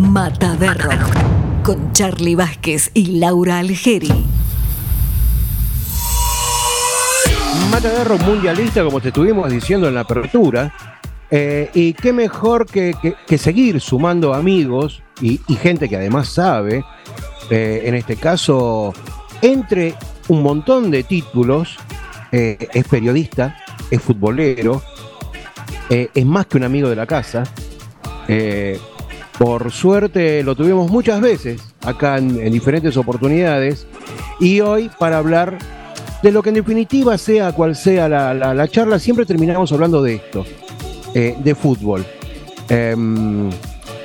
Mata de Rock con Charlie Vázquez y Laura Algeri. Mata de Rock mundialista, como te estuvimos diciendo en la apertura. eh, y qué mejor que, seguir sumando amigos y, gente que además sabe, eh, en este caso, entre un montón de títulos, eh, es periodista, es futbolero, es más que un amigo de la casa. Por suerte lo tuvimos muchas veces acá en, en diferentes oportunidades y hoy para hablar de lo que en definitiva sea cual sea la, la- la charla, siempre terminamos hablando de esto, eh, de fútbol. Em,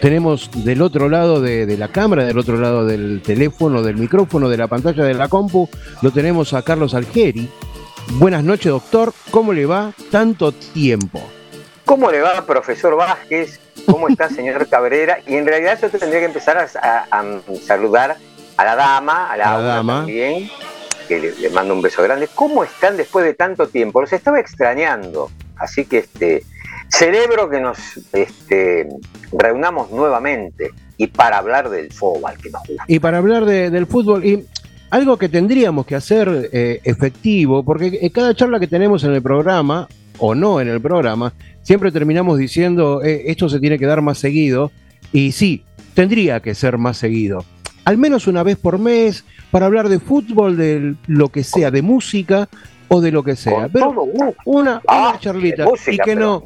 tenemos del otro lado de, de la cámara, del otro lado del teléfono, del micrófono, de la pantalla de la compu, lo tenemos a Carlos Algeri. Buenas noches, doctor. ¿Cómo le va? Tanto tiempo. ¿Cómo le va, profesor Vázquez? ¿Cómo está, señor Cabrera? Y en realidad yo tendría que empezar a, a- a saludar a la dama, a la, dama. también, que le, le mando un beso grande. ¿Cómo están después de tanto tiempo? Los estaba extrañando. Así que este celebro que nos este, reunamos nuevamente y para hablar del fútbol que nos gusta. Y para hablar de- del fútbol, y algo que tendríamos que hacer eh, efectivo, porque eh, cada charla que tenemos en el programa, o no en el programa, siempre terminamos diciendo, eh, esto se tiene que dar más seguido, y sí, tendría que ser más seguido. Al menos una vez por mes, para hablar de fútbol, de lo que sea, de música o de lo que sea. Con Pero todo gusto. una, Ah, una charlita, y que pero- no...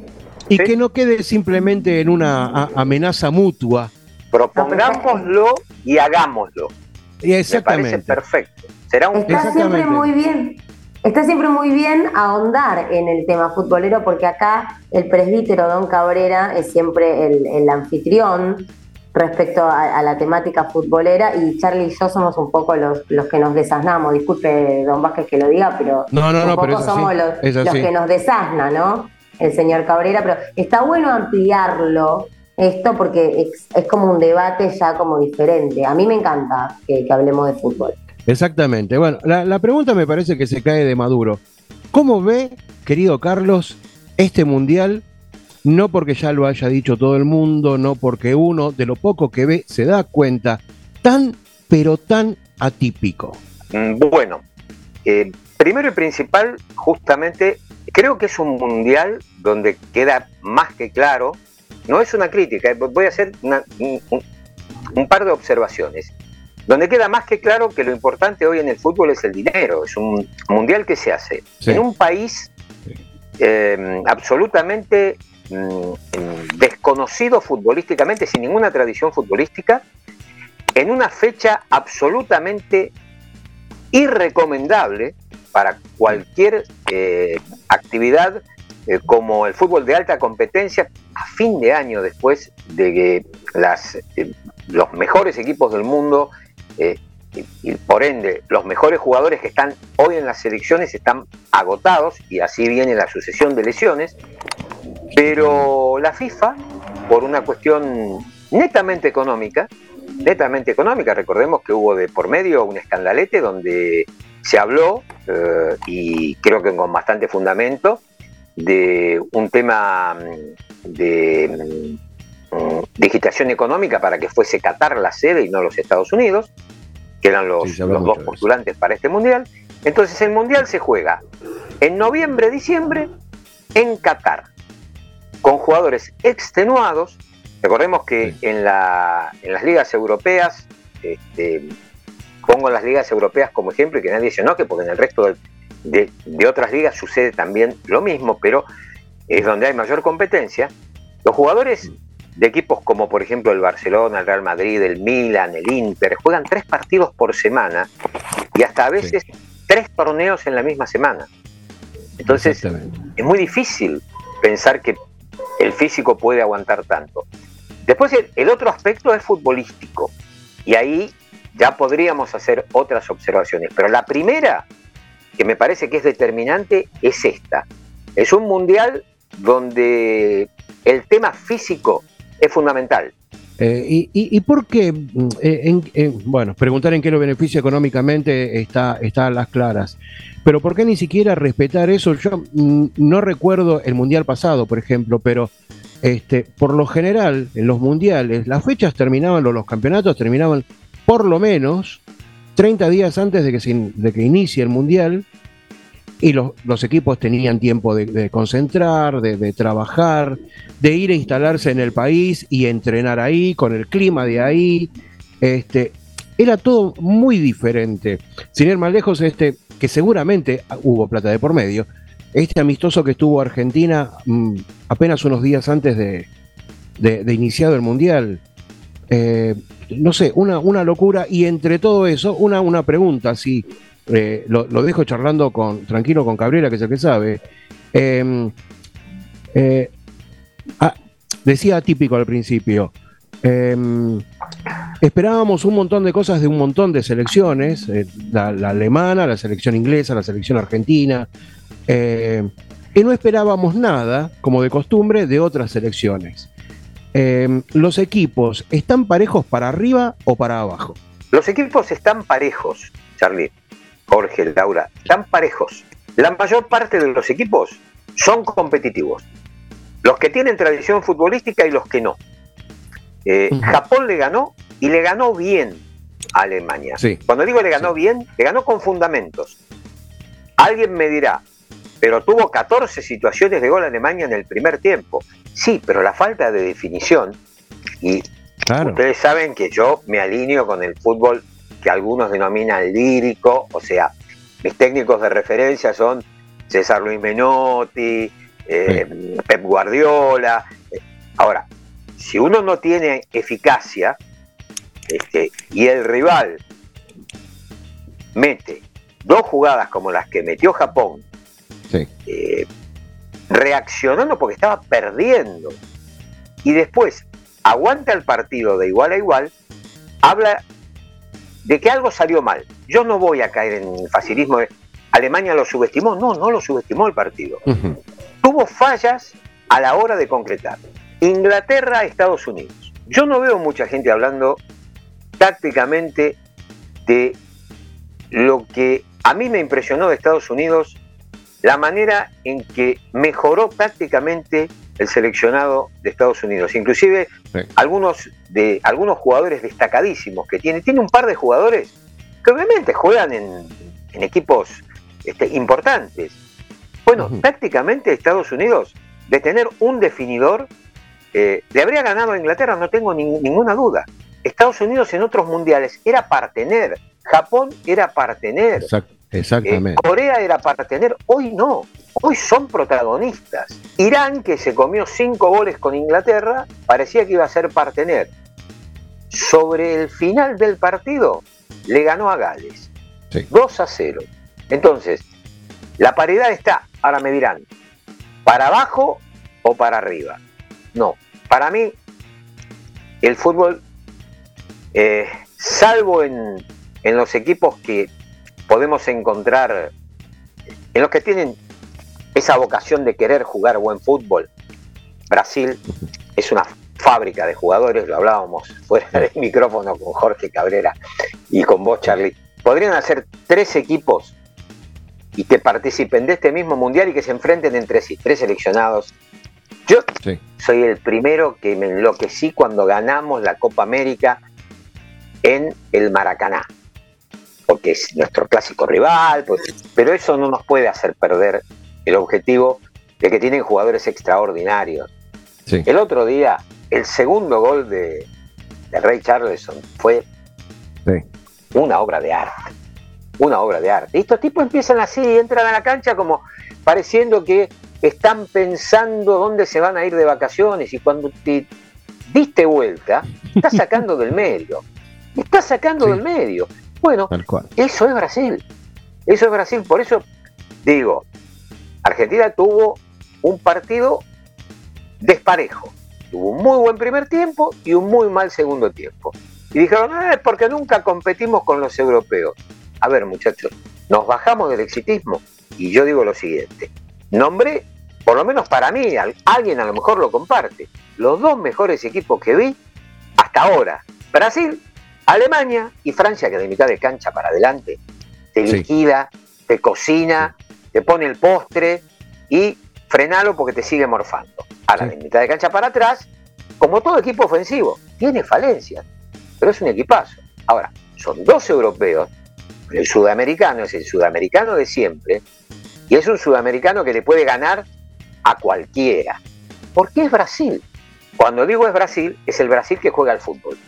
Y Sí. que no quede simplemente en una a- amenaza mutua. Propongámoslo y hagámoslo. Y Me parece Exactamente. perfecto. Será un Está siempre muy bien. Está siempre muy bien ahondar en el tema futbolero porque acá el presbítero Don Cabrera es siempre el, el anfitrión respecto a, a la temática futbolera y Charlie y yo somos un poco los, los que nos desasnamos. Disculpe, Don Vázquez, que lo diga, pero No, no, un no, poco pero es así, somos los, los que nos desasna, ¿no? El señor Cabrera, pero está bueno ampliarlo esto porque es, es como un debate ya como diferente. A mí me encanta que- que hablemos de fútbol. Exactamente. Bueno, la, pregunta me parece que se cae de Maduro. ¿Cómo ve, querido Carlos, este mundial? No porque ya lo haya dicho todo el mundo, no porque uno de lo poco que ve se da cuenta, tan, pero tan atípico. Mm, Bueno, eh, primero y principal, justamente, creo que es un mundial donde queda más que claro, no es una crítica, eh, voy a hacer un par de observaciones, donde queda más que claro que lo importante hoy en el fútbol es el dinero, es un mundial que se hace Sí. en un país eh, absolutamente mm, mm, desconocido futbolísticamente, sin ninguna tradición futbolística, en una fecha absolutamente irrecomendable para cualquier eh, actividad eh, como el fútbol de alta competencia a fin de año después de que las, eh, los mejores equipos del mundo eh, y, por ende los mejores jugadores que están hoy en las selecciones están agotados y así viene la sucesión de lesiones pero la FIFA por una cuestión netamente económica netamente económica. Recordemos que hubo de por medio un escandalete donde se habló, eh, y creo que con bastante fundamento, de un tema mm, de mm, digitación económica para que fuese Qatar la sede y no los Estados Unidos, que eran los, Sí, los dos postulantes para este mundial. Entonces el mundial se juega en noviembre, diciembre, en Qatar, con jugadores extenuados. Recordemos que Sí. en, la, en las ligas europeas, este, pongo las ligas europeas como ejemplo y que nadie se enoje, porque en el resto de, de otras ligas sucede también lo mismo, pero es donde hay mayor competencia. Los jugadores de equipos como por ejemplo el Barcelona, el Real Madrid, el Milan, el Inter, juegan tres partidos por semana y hasta a veces tres torneos en la misma semana. Entonces es muy difícil pensar que el físico puede aguantar tanto. Después el, el otro aspecto es futbolístico y ahí ya podríamos hacer otras observaciones, pero la primera que me parece que es determinante es esta. Es un mundial donde el tema físico es fundamental. Eh, y, y- por qué? mm, eh, en- en- bueno, preguntar en qué lo beneficia económicamente está, a las claras. Pero ¿por qué ni siquiera respetar eso? Yo mm, no recuerdo el Mundial pasado, por ejemplo, pero este, por lo general, en los mundiales, las fechas terminaban, o los campeonatos terminaban por lo menos 30 días antes de que, de que inicie el mundial y los, equipos tenían tiempo de, concentrar, de, trabajar, de ir a instalarse en el país y entrenar ahí, con el clima de ahí. Este, era todo muy diferente. Sin ir más lejos, este, que seguramente hubo plata de por medio, este amistoso que estuvo Argentina mm, apenas unos días antes de, de, iniciado el Mundial. Eh, no sé, una, una locura. Y entre todo eso, una, una pregunta, si eh, lo, dejo charlando con, tranquilo con Cabrera, que es el que sabe. Em, eh, ah, decía típico al principio. Em, esperábamos un montón de cosas de un montón de selecciones, la, alemana, la selección inglesa, la selección argentina, y no esperábamos nada, como de costumbre, de otras selecciones. Em, ¿Los equipos están parejos para arriba o para abajo? Los equipos están parejos, Charlie, Jorge, Laura, están parejos. La mayor parte de los equipos son competitivos. Los que tienen tradición futbolística y los que no. Eh, Japón le ganó y le ganó bien a Alemania. Cuando digo le ganó bien, le ganó con fundamentos. Alguien me dirá, pero tuvo 14 situaciones de gol a Alemania en el primer tiempo. Sí, pero la falta de definición, y ustedes saben que yo me alineo con el fútbol que algunos denominan lírico, o sea, mis técnicos de referencia son César Luis Menotti, eh, Pep Guardiola. Ahora, si uno no tiene eficacia este, y el rival mete dos jugadas como las que metió Japón eh, reaccionando porque estaba perdiendo. Y después aguanta el partido de igual a igual, habla de que algo salió mal. Yo no voy a caer en el facilismo de Alemania lo subestimó. No, no lo subestimó el partido. Tuvo fallas a la hora de concretar. Inglaterra, Estados Unidos. Yo no veo mucha gente hablando tácticamente de lo que a mí me impresionó de Estados Unidos la manera en que mejoró prácticamente el seleccionado de Estados Unidos. Inclusive algunos, de, algunos jugadores destacadísimos que tiene. Tiene un par de jugadores que obviamente juegan en, equipos este, importantes. Bueno, prácticamente Estados Unidos, de tener un definidor, eh, le habría ganado a Inglaterra, no tengo ninguna duda. Estados Unidos en otros mundiales era partener, Japón era partener. Exacto. Exactamente. Eh, Corea era para tener, hoy no. Hoy son protagonistas. Irán, que se comió cinco goles con Inglaterra, parecía que iba a ser partener. Sobre el final del partido, le ganó a Gales. 2 a 0. Entonces, la paridad está, ahora me dirán, ¿para abajo o para arriba? No, para mí, el fútbol, eh, salvo en, en los equipos que podemos encontrar en los que tienen esa vocación de querer jugar buen fútbol. Brasil es una fábrica de jugadores, lo hablábamos fuera del micrófono con Jorge Cabrera y con vos, Charlie. Podrían hacer tres equipos y que participen de este mismo mundial y que se enfrenten entre sí, tres seleccionados. Yo soy el primero que me enloquecí cuando ganamos la Copa América en el Maracaná porque es nuestro clásico rival, pues, pero eso no nos puede hacer perder el objetivo de que tienen jugadores extraordinarios. El otro día, el segundo gol de, de Ray Charleson fue una obra de arte. Una obra de arte. Y estos tipos empiezan así, entran a la cancha como pareciendo que están pensando dónde se van a ir de vacaciones y cuando te diste vuelta, estás sacando del medio. Estás sacando del medio. Bueno, eso es Brasil. Eso es Brasil. Por eso digo, Argentina tuvo un partido desparejo. Tuvo un muy buen primer tiempo y un muy mal segundo tiempo. Y dijeron, ah, es porque nunca competimos con los europeos. A ver, muchachos, nos bajamos del exitismo. Y yo digo lo siguiente. Nombré, por lo menos para mí, alguien a lo mejor lo comparte, los dos mejores equipos que vi hasta ahora. Brasil Alemania y Francia, que de mitad de cancha para adelante, te liquida, te cocina, te pone el postre y frenalo porque te sigue morfando. Ahora, de mitad de cancha para atrás, como todo equipo ofensivo, tiene falencias, pero es un equipazo. Ahora, son dos europeos, el sudamericano es el sudamericano de siempre, y es un sudamericano que le puede ganar a cualquiera. Porque es Brasil. Cuando digo es Brasil, es el Brasil que juega al fútbol.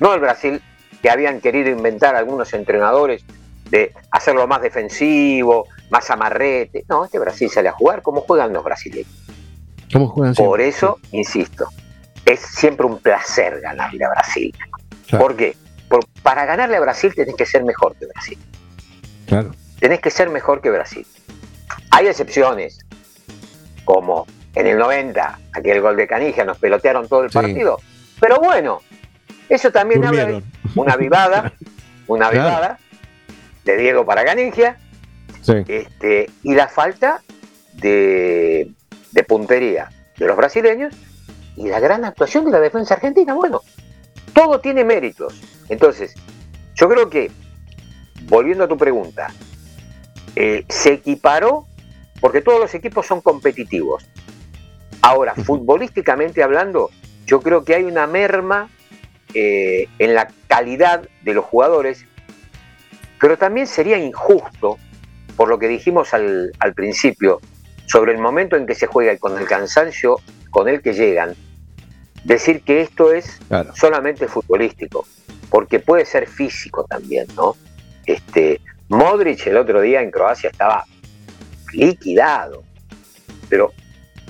No el Brasil que habían querido inventar algunos entrenadores de hacerlo más defensivo, más amarrete. No, este Brasil sale a jugar como juegan los brasileños. Por eso, insisto, es siempre un placer ganarle a Brasil. ¿Por qué? para ganarle a Brasil tenés que ser mejor que Brasil. Claro. Tenés que ser mejor que Brasil. Hay excepciones, como en el 90, aquel gol de Canigia, nos pelotearon todo el partido. Pero bueno, eso también habla de una vivada, una vivada de Diego para Este, y la falta de, de puntería de los brasileños y la gran actuación de la defensa argentina. Bueno, todo tiene méritos. Entonces, yo creo que, volviendo a tu pregunta, eh, se equiparó porque todos los equipos son competitivos. Ahora, futbolísticamente hablando, yo creo que hay una merma eh, en la calidad de los jugadores, pero también sería injusto, por lo que dijimos al, al principio, sobre el momento en que se juega y con el cansancio con el que llegan, decir que esto es solamente futbolístico, porque puede ser físico también, ¿no? Este, Modric el otro día en Croacia estaba liquidado, pero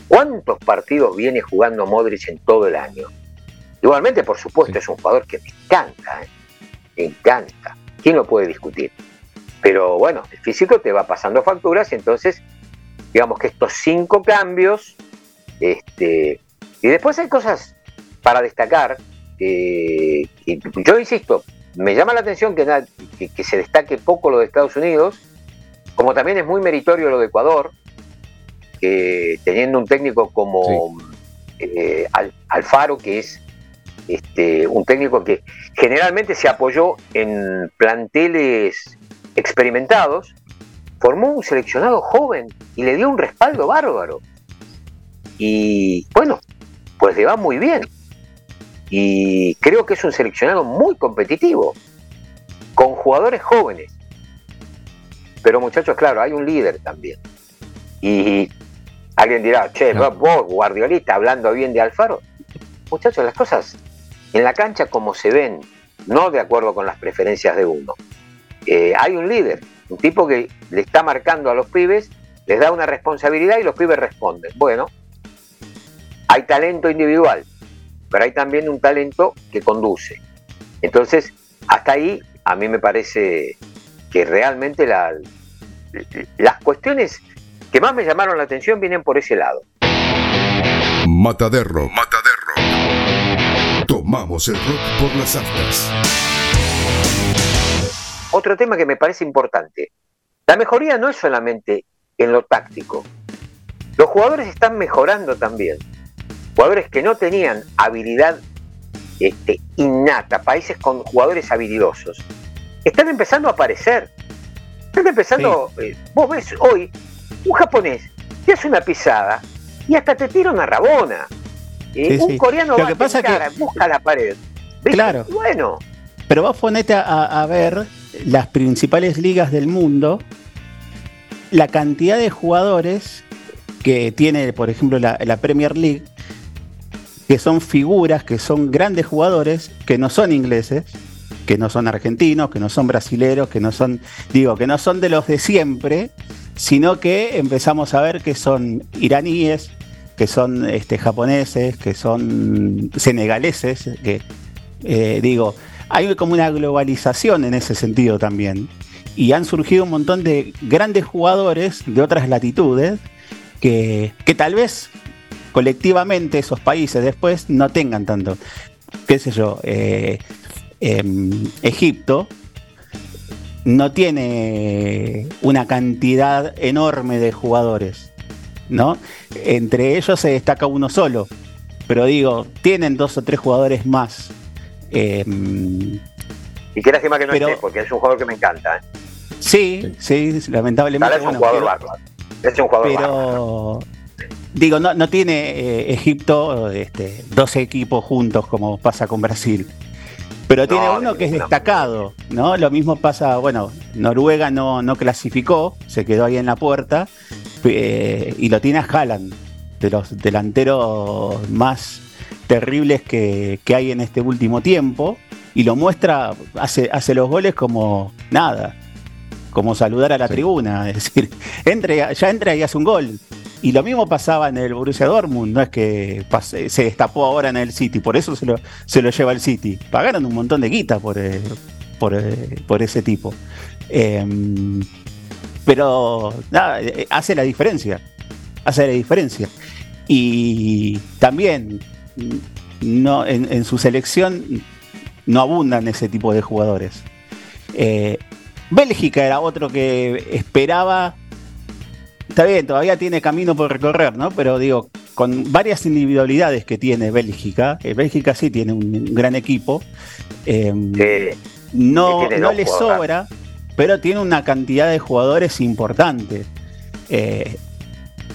¿cuántos partidos viene jugando Modric en todo el año? Igualmente, por supuesto, es un jugador que me encanta, ¿eh? me encanta. ¿Quién lo puede discutir? Pero bueno, el físico te va pasando facturas y entonces, digamos que estos cinco cambios, este, y después hay cosas para destacar, eh, yo insisto, me llama la atención que, que, se destaque poco lo de Estados Unidos, como también es muy meritorio lo de Ecuador, teniendo un técnico como eh, Alfaro, que es este, un técnico que generalmente se apoyó en planteles experimentados, formó un seleccionado joven y le dio un respaldo bárbaro. Y bueno, pues le va muy bien y creo que es un seleccionado muy competitivo, con jugadores jóvenes. Pero muchachos, claro, hay un líder también. Y alguien dirá, che, vos, guardiolista, hablando bien de Alfaro. Muchachos, las cosas en la cancha como se ven, no de acuerdo con las preferencias de uno. Eh, hay un líder, un tipo que le está marcando a los pibes, les da una responsabilidad y los pibes responden. Bueno, hay talento individual, pero hay también un talento que conduce. Entonces, hasta ahí a mí me parece que realmente las cuestiones que más me llamaron la atención vienen por ese lado. Mataderro, Mataderro. Tomamos el rock por las aftas. Otro tema que me parece importante. La mejoría no es solamente en lo táctico. Los jugadores están mejorando también jugadores que no tenían habilidad este, innata, países con jugadores habilidosos, están empezando a aparecer. Están empezando, eh, vos ves hoy un japonés que hace una pisada y hasta te tira una rabona. Eh, un coreano va que pasa que... busca la pared. Claro. Bueno. Pero vos ponete a, ver las principales ligas del mundo, la cantidad de jugadores que tiene, por ejemplo, la Premier League, que son figuras, que son grandes jugadores, que no son ingleses, que no son argentinos, que no son brasileros, que no son, digo, que no son de los de siempre, sino que empezamos a ver que son iraníes, que son este, japoneses, que son senegaleses, que eh, digo, hay como una globalización en ese sentido también. Y han surgido un montón de grandes jugadores de otras latitudes que, que tal vez colectivamente esos países después no tengan tanto, qué sé yo, eh, em, Egipto no tiene una cantidad enorme de jugadores, ¿no? Entre ellos se destaca uno solo, pero digo, tienen dos o tres jugadores más. Em, y qué lástima que no esté, porque es un jugador que me encanta. ¿eh? Sí, sí, lamentablemente. es un jugador bárbaro. Es un jugador pero, digo, no, no tiene eh, Egipto este, 12 equipos juntos como pasa con Brasil. Pero tiene No, uno que es destacado, ¿no? Lo mismo pasa, bueno, Noruega no, no clasificó, se quedó ahí en la puerta, eh, y lo tiene a Haaland, de los delanteros más terribles que, que hay en este último tiempo, y lo muestra, hace, hace los goles como nada, como saludar a la Sí. tribuna, es decir, entre, ya entra y hace un gol. Y lo mismo pasaba en el Borussia Dortmund, no es que pase- se destapó ahora en el City, por eso se lo, se lo lleva el City. Pagaron un montón de guita por, eh, por, eh, por ese tipo. Em, pero nada, eh, hace la diferencia. Hace la diferencia. Y también no, en, en su selección no abundan ese tipo de jugadores. Eh, Bélgica era otro que esperaba. Está bien, todavía tiene camino por recorrer, ¿no? Pero digo, con varias individualidades que tiene Bélgica, eh, Bélgica sí tiene un gran equipo. eh, Sí, no, le sobra, pero tiene una cantidad de jugadores importante. Eh,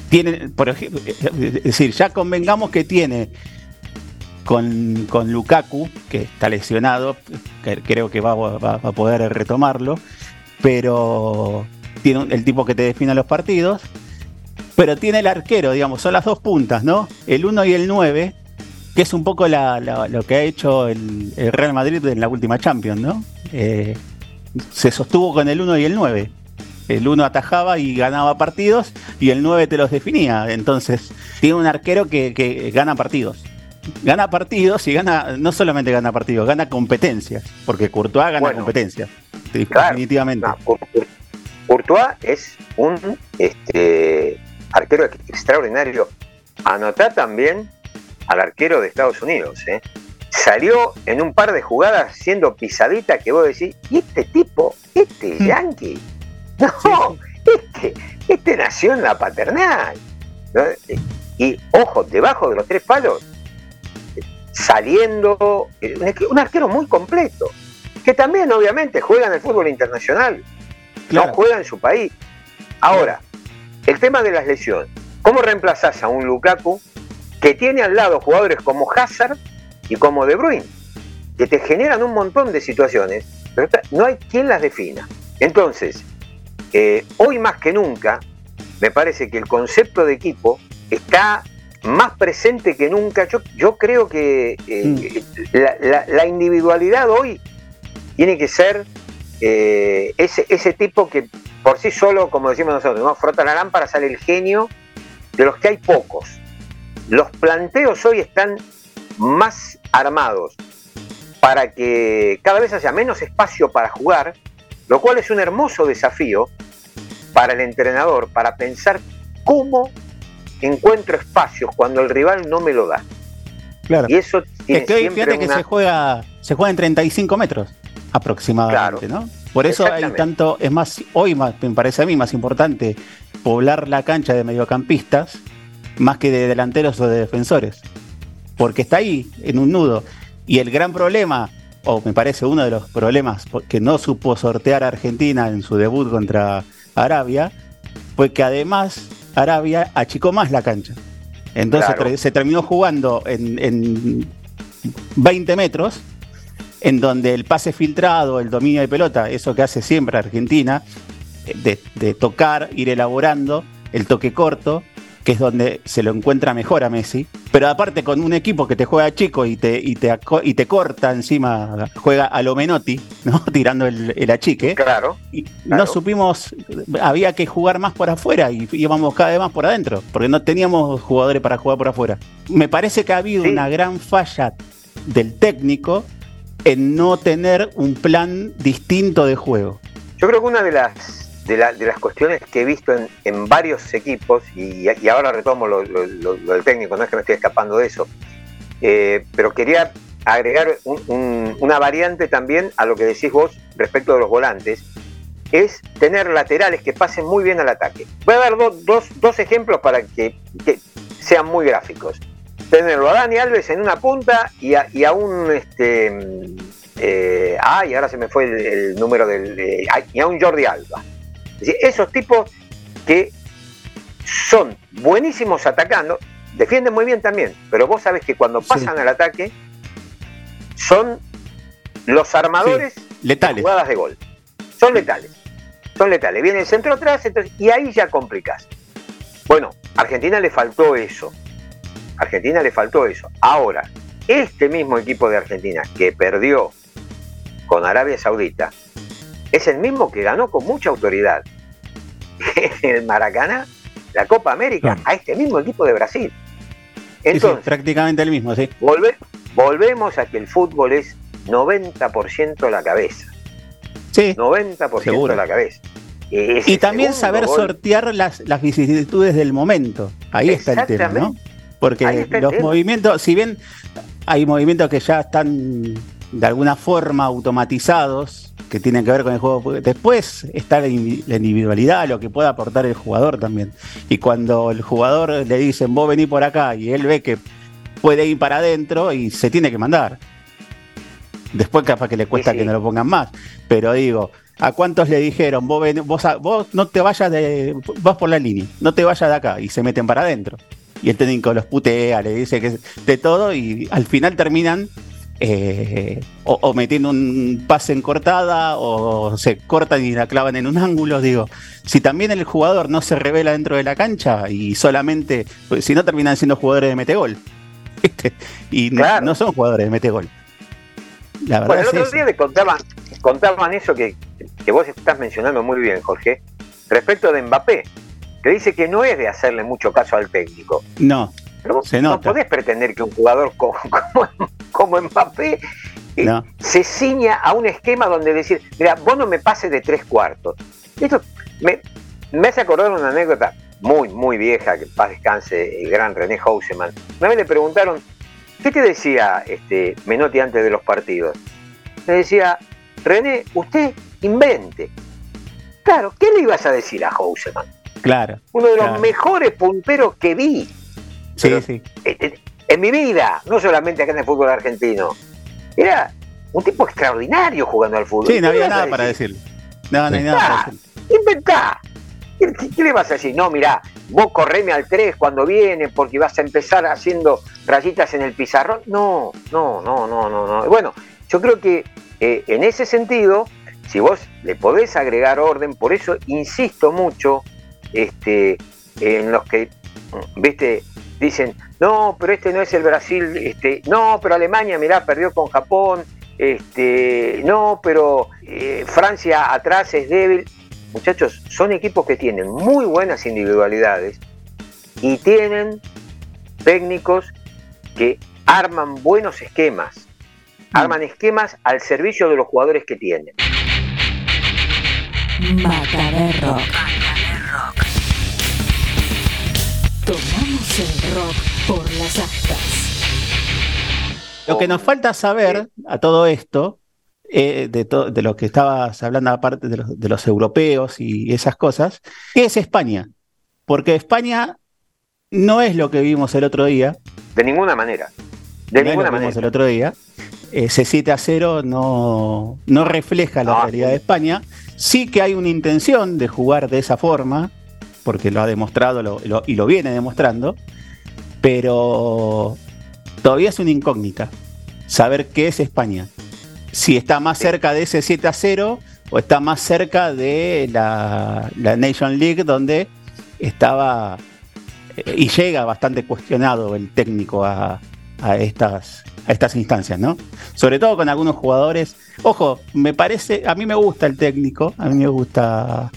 tiene, por ejemplo, es decir, ya convengamos que tiene con, con Lukaku, que está lesionado, creo que va, a poder retomarlo, pero tiene el tipo que te define los partidos, pero tiene el arquero, digamos, son las dos puntas, ¿no? El 1 y el 9, que es un poco la- lo que ha hecho el, el Real Madrid en la última Champions, ¿no? Eh, se sostuvo con el 1 y el 9. El 1 atajaba y ganaba partidos y el 9 te los definía. Entonces, tiene un arquero que, que gana partidos. Gana partidos y gana, no solamente gana partidos, gana competencias. Porque Courtois gana Bueno. competencias. Claro. Definitivamente. no, Cour- Cour- Courtois es un este, arquero ex- extraordinario. Anotá también al arquero de Estados Unidos. ¿eh? Salió en un par de jugadas siendo pisadita que vos decís, ¿y este tipo? ¿Este Mm. yankee? No, este, este nació en la paternal. ¿no? Y ojo, debajo de los tres palos, saliendo, eh, un- arquero muy completo, que también obviamente juega en el fútbol internacional, Claro. no juega en su país. Ahora, el tema de las lesiones. ¿Cómo reemplazás a un Lukaku que tiene al lado jugadores como Hazard y como De Bruyne, que te generan un montón de situaciones, pero no hay quien las defina? Entonces, eh, hoy más que nunca, me parece que el concepto de equipo está más presente que nunca. Yo, yo creo que eh, la, la- la individualidad hoy tiene que ser eh, ese, ese tipo que por sí solo, como decimos nosotros, ¿no? frota la lámpara, sale el genio, de los que hay pocos. Los planteos hoy están más armados para que cada vez haya menos espacio para jugar, lo cual es un hermoso desafío para el entrenador, para pensar cómo encuentro espacios cuando el rival no me lo da. Claro. Y eso tiene Es que hoy fíjate que se juega, se juega en 35 metros aproximadamente, ¿no? Por eso hay tanto, es más, hoy más, me parece a mí más importante poblar la cancha de mediocampistas más que de delanteros o de defensores. Porque está ahí, en un nudo. Y el gran problema, o me parece uno de los problemas que no supo sortear a Argentina en su debut contra Arabia, fue que además Arabia achicó más la cancha. Entonces Claro. se terminó jugando en, en 20 metros, en donde el pase filtrado, el dominio de pelota, eso que hace siempre Argentina, de, de tocar, ir elaborando, el toque corto, que es donde se lo encuentra mejor a Messi. Pero aparte con un equipo que te juega chico y te, y te, y te corta encima, juega a lo Menotti, ¿no? tirando el, el achique. Claro, Y Claro. no supimos, había que jugar más por afuera y íbamos cada vez más por adentro, porque no teníamos jugadores para jugar por afuera. Me parece que ha habido Sí. una gran falla del técnico en no tener un plan distinto de juego. Yo creo que una de las, de, de las cuestiones que he visto en, en varios equipos, y, ahora retomo lo, lo- del técnico, no es que me estoy escapando de eso, eh, pero quería agregar un- un- una variante también a lo que decís vos respecto de los volantes, es tener laterales que pasen muy bien al ataque. Voy a dar do- dos, dos ejemplos para que, que sean muy gráficos. Tenerlo a Dani Alves en una punta y a, y un este, ay, ahora se me fue el, número del. y a un Jordi Alba. Es decir, esos tipos que son buenísimos atacando, defienden muy bien también, pero vos sabés que cuando pasan al ataque son los armadores letales. de jugadas de gol. Son letales. Son letales. Viene el centro atrás y ahí ya complicás. Bueno, a Argentina le faltó eso. A Argentina le faltó eso. Ahora, este mismo equipo de Argentina que perdió con Arabia Saudita es el mismo que ganó con mucha autoridad en el Maracaná la Copa América a este mismo equipo de Brasil. Entonces, prácticamente el mismo, sí. volvemos a que el fútbol es 90% la cabeza. Sí. 90% de la cabeza. y también saber sortear las, las vicisitudes del momento. Ahí está el tema, ¿no? Porque los movimientos, si bien hay movimientos que ya están de alguna forma automatizados, que tienen que ver con el juego, después está la individualidad, lo que puede aportar el jugador también. Y cuando el jugador le dicen, vos vení por acá, y él ve que puede ir para adentro y se tiene que mandar. Después capaz que le cuesta que no lo pongan más. Pero digo, ¿a cuántos le dijeron, vos, vos, no te vayas de. vas por la línea, no te vayas de acá? Y se meten para adentro. Y el técnico los putea, le dice que de todo, y al final terminan eh, o, metiendo un pase en cortada, o se cortan y la clavan en un ángulo. Digo, si también el jugador no se revela dentro de la cancha y solamente. Pues, si no terminan siendo jugadores de metegol. y no, son jugadores de metegol. La verdad bueno, el otro día le contaban, contaban eso que, vos estás mencionando muy bien, Jorge, respecto de Mbappé, que dice que no es de hacerle mucho caso al técnico. No. Se no podés pretender que un jugador como, como, Mbappé eh, se ciña a un esquema donde decir, mira, vos no me pases de tres cuartos. Esto me, me hace acordar una anécdota muy, muy vieja, que paz descanse el gran René Houseman. Una vez le preguntaron, ¿Qué te decía este, Menotti antes de los partidos? Le decía, René, usted invente. Claro, ¿qué le ibas a decir a Houseman? Claro. Uno de los mejores punteros que vi. Sí, sí. En, mi vida, no solamente acá en el fútbol argentino. Era un tipo extraordinario jugando al fútbol. Sí, no había nada para decir. No, no hay nada para decir. Inventá. ¿Qué, le vas a decir? No, mirá, vos correme al 3 cuando viene porque vas a empezar haciendo rayitas en el pizarrón. No, no, no, no, no. no. Bueno, yo creo que eh, en ese sentido, si vos le podés agregar orden, por eso insisto mucho este, en los que, viste, dicen, no, pero este no es el Brasil, este, no, pero Alemania, mirá, perdió con Japón, este, no, pero eh, Francia atrás es débil muchachos, son equipos que tienen muy buenas individualidades y tienen técnicos que arman buenos esquemas, mm. arman esquemas al servicio de los jugadores que tienen. Mata de rock. Rock por las astas. Lo que nos falta saber a todo esto eh, de, de, lo que estabas hablando aparte de los, de los, europeos y esas cosas, ¿qué es España? Porque España no es lo que vimos el otro día. De ninguna manera. De ninguna manera. Vimos el otro día. Ese 7 a 0 no, no refleja la realidad de España. Sí que hay una intención de jugar de esa forma, porque lo ha demostrado y lo viene demostrando, pero todavía es una incógnita saber qué es España si está más cerca de ese 7 a 0 o está más cerca de la, Nation League donde estaba eh, y llega bastante cuestionado el técnico a, estas, a estas instancias, ¿no? Sobre todo con algunos jugadores. Ojo, me parece, a mí me gusta el técnico, a mí me gusta...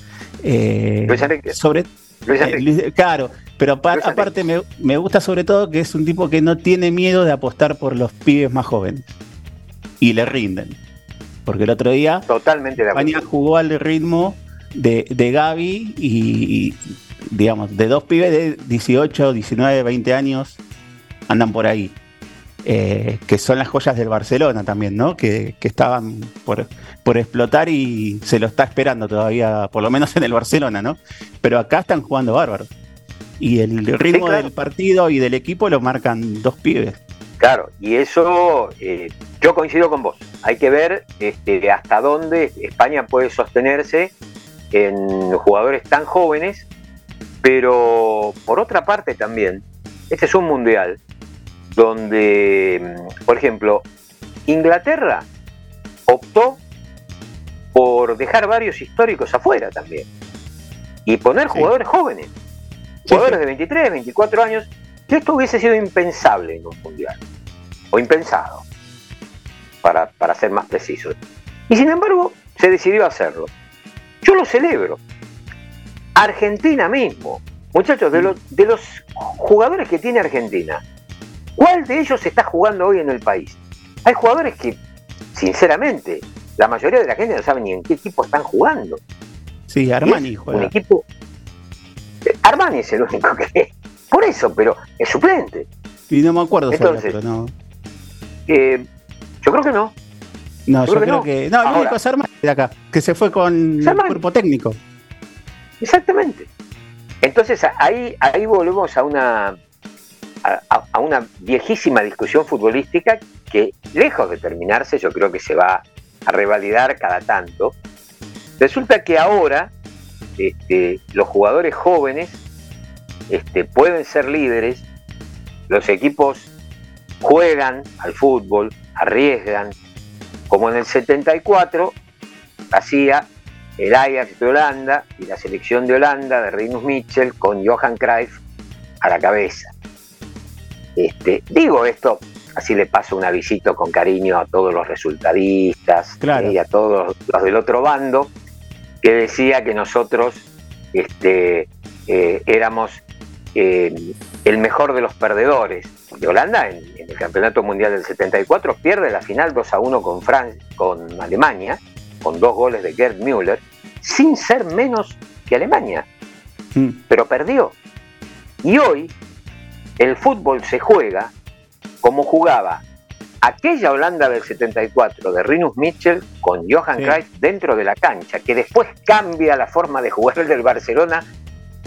Eh, sobre, eh, claro, pero aparte me, me gusta sobre todo que es un tipo que no tiene miedo de apostar por los pibes más jóvenes. Y le rinden. Porque el otro día Totalmente de España jugó al ritmo de, de Gaby y, digamos, de dos pibes de 18, 19, 20 años andan por ahí. Eh, que son las joyas del Barcelona también, ¿no? Que, estaban por, por, explotar y se lo está esperando todavía, por lo menos en el Barcelona, ¿no? Pero acá están jugando bárbaro. Y el ritmo del partido y del equipo lo marcan dos pibes. Claro, y eso eh, yo coincido con vos. Hay que ver este, hasta dónde España puede sostenerse en jugadores tan jóvenes, Pero por otra parte también, este es un mundial donde, por ejemplo, Inglaterra optó por dejar varios históricos afuera también y poner Sí. jugadores jóvenes, Sí, jugadores sí. de 23, 24 años, que esto hubiese sido impensable en un mundial, o impensado, para, para ser más precisos. Y sin embargo, se decidió hacerlo. Yo lo celebro. Argentina mismo, muchachos, de los, de los jugadores que tiene Argentina, ¿cuál de ellos está jugando hoy en el país? Hay jugadores que, sinceramente, la mayoría de la gente no sabe ni en qué equipo están jugando. Sí, Armani es juega. Un equipo. Armani es el único que. Por eso, pero es suplente. Y no me acuerdo Entonces- habla, pero no. Eh, yo creo que no. No, Yo yo creo que no. que. No, el único es Armani de acá, que se fue con el cuerpo técnico. Exactamente. Entonces ahí, ahí volvemos a una, a, una viejísima discusión futbolística que, lejos de terminarse, yo creo que se va a revalidar cada tanto. Resulta que ahora este, los jugadores jóvenes este, pueden ser líderes, los equipos juegan al fútbol, arriesgan, como en el 74 hacía el Ajax de Holanda y la selección de Holanda de Rinus Mitchell con Johan Cruyff a la cabeza. Este, digo esto, así le paso un avisito con cariño a todos los resultadistas Claro. eh, y a todos los del otro bando, que decía que nosotros este, eh, éramos eh, el mejor de los perdedores. Porque Holanda en, en el Campeonato Mundial del 74 pierde la final 2 a 1 con, Fran- con Alemania, con dos goles de Gerd Müller, sin ser menos que Alemania, Mm. pero perdió. Y hoy el fútbol se juega como jugaba aquella Holanda del 74 de Rinus Mitchell con Johan Sí. Cruyff dentro de la cancha, que después cambia la forma de jugar el del Barcelona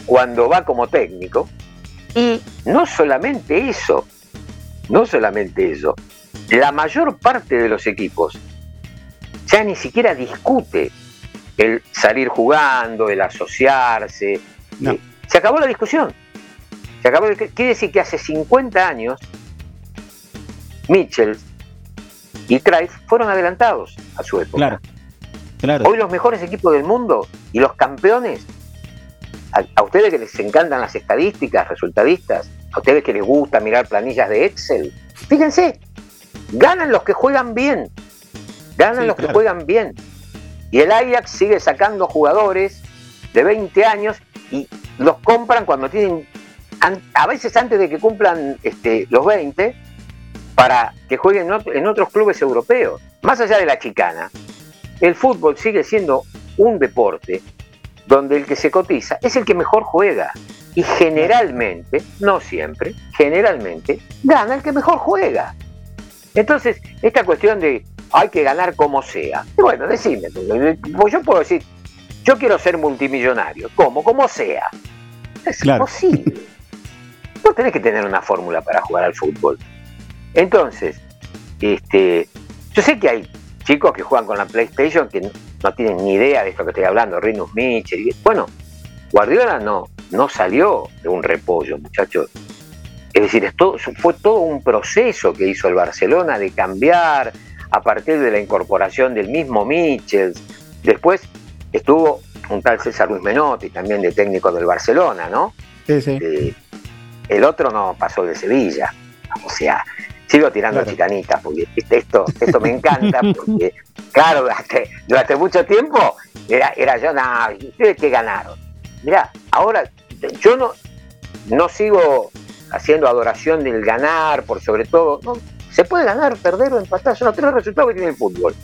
cuando va como técnico. Y no solamente eso, no solamente eso, la mayor parte de los equipos ya ni siquiera discute el salir jugando, el asociarse. No. Eh, Se acabó la discusión. Se acabó. Quiere decir que hace 50 años Mitchell y Cruyff fueron adelantados a su época. Claro. Claro. Hoy los mejores equipos del mundo y los campeones, a, a ustedes que les encantan las estadísticas, resultadistas, a ustedes que les gusta mirar planillas de Excel, fíjense, ganan los que juegan bien, ganan Sí, los que juegan bien. Y el Ajax sigue sacando jugadores de 20 años y los compran cuando tienen, a veces antes de que cumplan este, los 20, para que jueguen en ot- en otros clubes europeos. Más allá de la chicana, el fútbol sigue siendo un deporte donde el que se cotiza es el que mejor juega. Y generalmente, no siempre, generalmente, gana el que mejor juega. Entonces, esta cuestión de hay que ganar como sea. y Bueno, decime, pues yo puedo decir, yo quiero ser multimillonario. ¿Cómo? Como sea. Es Claro. imposible. No tenés que tener una fórmula para jugar al fútbol. Entonces, este, yo sé que hay chicos que juegan con la PlayStation que no, tienen ni idea de esto que estoy hablando, Rinus Mitchell. y- Bueno, Guardiola no, no salió de un repollo, muchachos. Es decir, fue todo un proceso que hizo el Barcelona de cambiar a partir de la incorporación del mismo Mitchell. Después estuvo un tal César Luis Menotti, también de técnico del Barcelona, ¿no? Sí, sí. Eh, el otro no pasó de Sevilla. O sea, sigo tirando Claro. chicanitas porque esto, esto me encanta porque, claro, durante, durante mucho tiempo era, era yo, no, ustedes que ganaron. Mirá, ahora yo no, no sigo haciendo adoración del ganar por sobre todo. No, se puede ganar, perder o empatar, son los tres resultados que tiene el fútbol.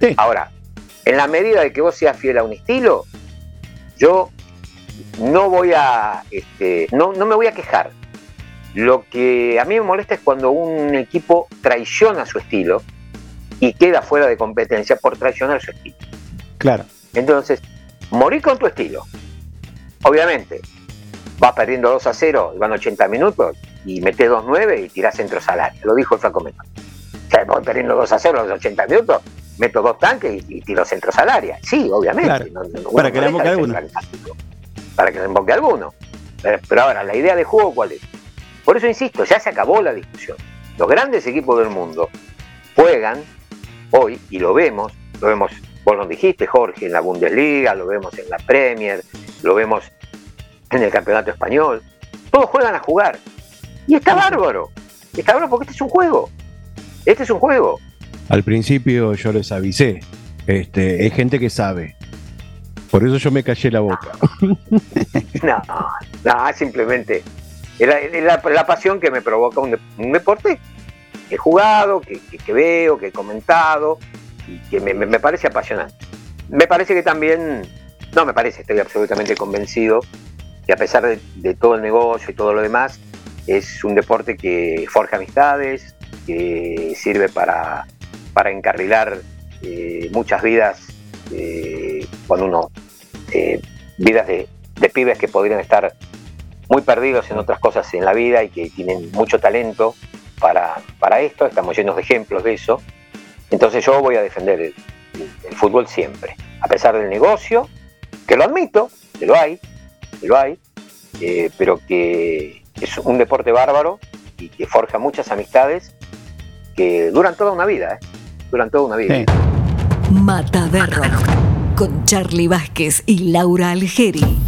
Sí. Ahora, en la medida de que vos seas fiel a un estilo, yo no voy a, este, no, no me voy a quejar. Lo que a mí me molesta es cuando un equipo traiciona su estilo y queda fuera de competencia por traicionar su estilo. Claro. Entonces, morir con tu estilo. Obviamente, vas perdiendo 2 a 0, y van 80 minutos y metes 2-9 y tirás centro salario. Lo dijo el Flaco Mena. O sea, voy perdiendo 2 a 0 a los 80 minutos, meto dos tanques y, y tiro centro salario. Sí, obviamente. Claro. No- no- Para que le emboque alguno. Para que le emboque alguno. Pero ahora, ¿la idea de juego cuál es? Por eso insisto, ya se acabó la discusión. Los grandes equipos del mundo juegan hoy, y lo vemos, lo vemos, vos lo dijiste, Jorge, en la Bundesliga, lo vemos en la Premier, lo vemos en el Campeonato Español. Todos juegan a jugar. Y está bárbaro. Está bárbaro porque este es un juego. Este es un juego. Al principio yo les avisé, este, hay gente que sabe. Por eso yo me callé la boca. No, no, simplemente era la, pasión que me provoca un, un deporte que he jugado, que, que- veo, que he comentado y que me, parece apasionante. Me parece que también, no me parece, estoy absolutamente convencido que a pesar de, de todo el negocio y todo lo demás, es un deporte que forja amistades, que sirve para, para encarrilar eh, muchas vidas eh, cuando uno, eh, vidas de, de pibes que podrían estar muy perdidos en otras cosas en la vida y que tienen mucho talento para, para esto, estamos llenos de ejemplos de eso. Entonces yo voy a defender el, el fútbol siempre, a pesar del negocio, que lo admito, que lo hay, que lo hay, eh, pero que es un deporte bárbaro y que forja muchas amistades que duran toda una vida, ¿eh? duran toda una vida. Sí. Mataderro con Charlie Vázquez y Laura Algeri.